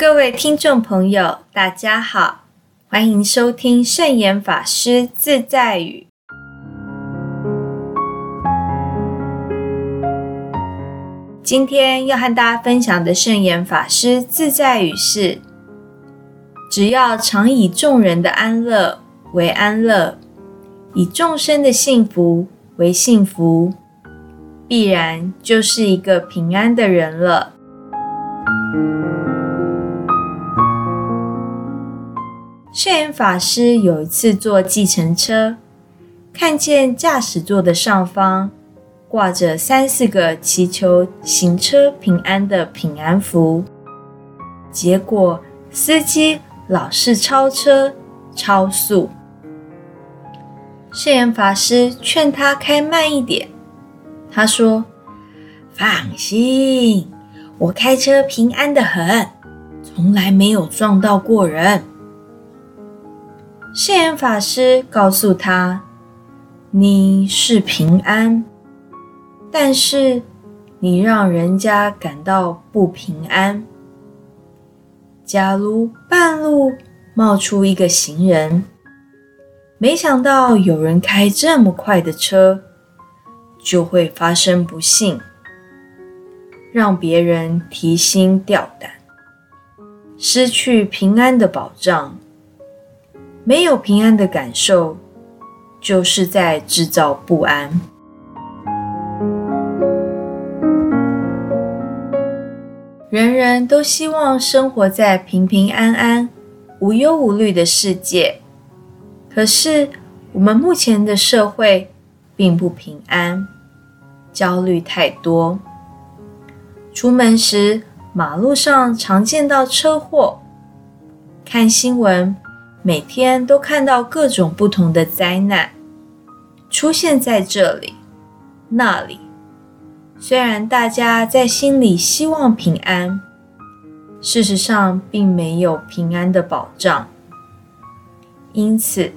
各位听众朋友，大家好，欢迎收听圣严法师自在语。今天要和大家分享的圣严法师自在语是：只要常以众人的安乐为安乐，以众生的幸福为幸福，必然就是一个平安的人了。圣严法师有一次坐计程车，看见驾驶座的上方挂着三四个祈求行车平安的平安符，结果司机老是超车超速。圣严法师劝他开慢一点，他说：“放心，我开车平安的很，从来没有撞到过人。”圣严法师告诉他：“你是平安，但是你让人家感到不平安。假如半路冒出一个行人，没想到有人开这么快的车，就会发生不幸，让别人提心吊胆，失去平安的保障。”没有平安的感受，就是在制造不安。人人都希望生活在平平安安、无忧无虑的世界，可是我们目前的社会并不平安，焦虑太多。出门时，马路上常见到车祸，看新闻。每天都看到各种不同的灾难出现在这里、那里。虽然大家在心里希望平安，事实上并没有平安的保障。因此，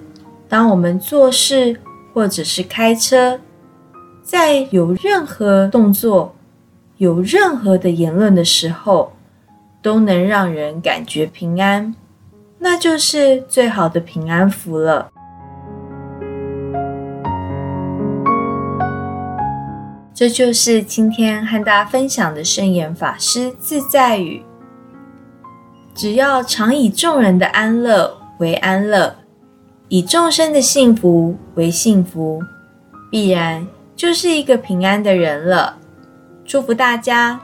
当我们做事或者是开车，在有任何动作、有任何的言论的时候，都能让人感觉平安。那就是最好的平安符了。这就是今天和大家分享的圣严法师自在语。只要常以众人的安乐为安乐，以众生的幸福为幸福，必然就是一个平安的人了。祝福大家！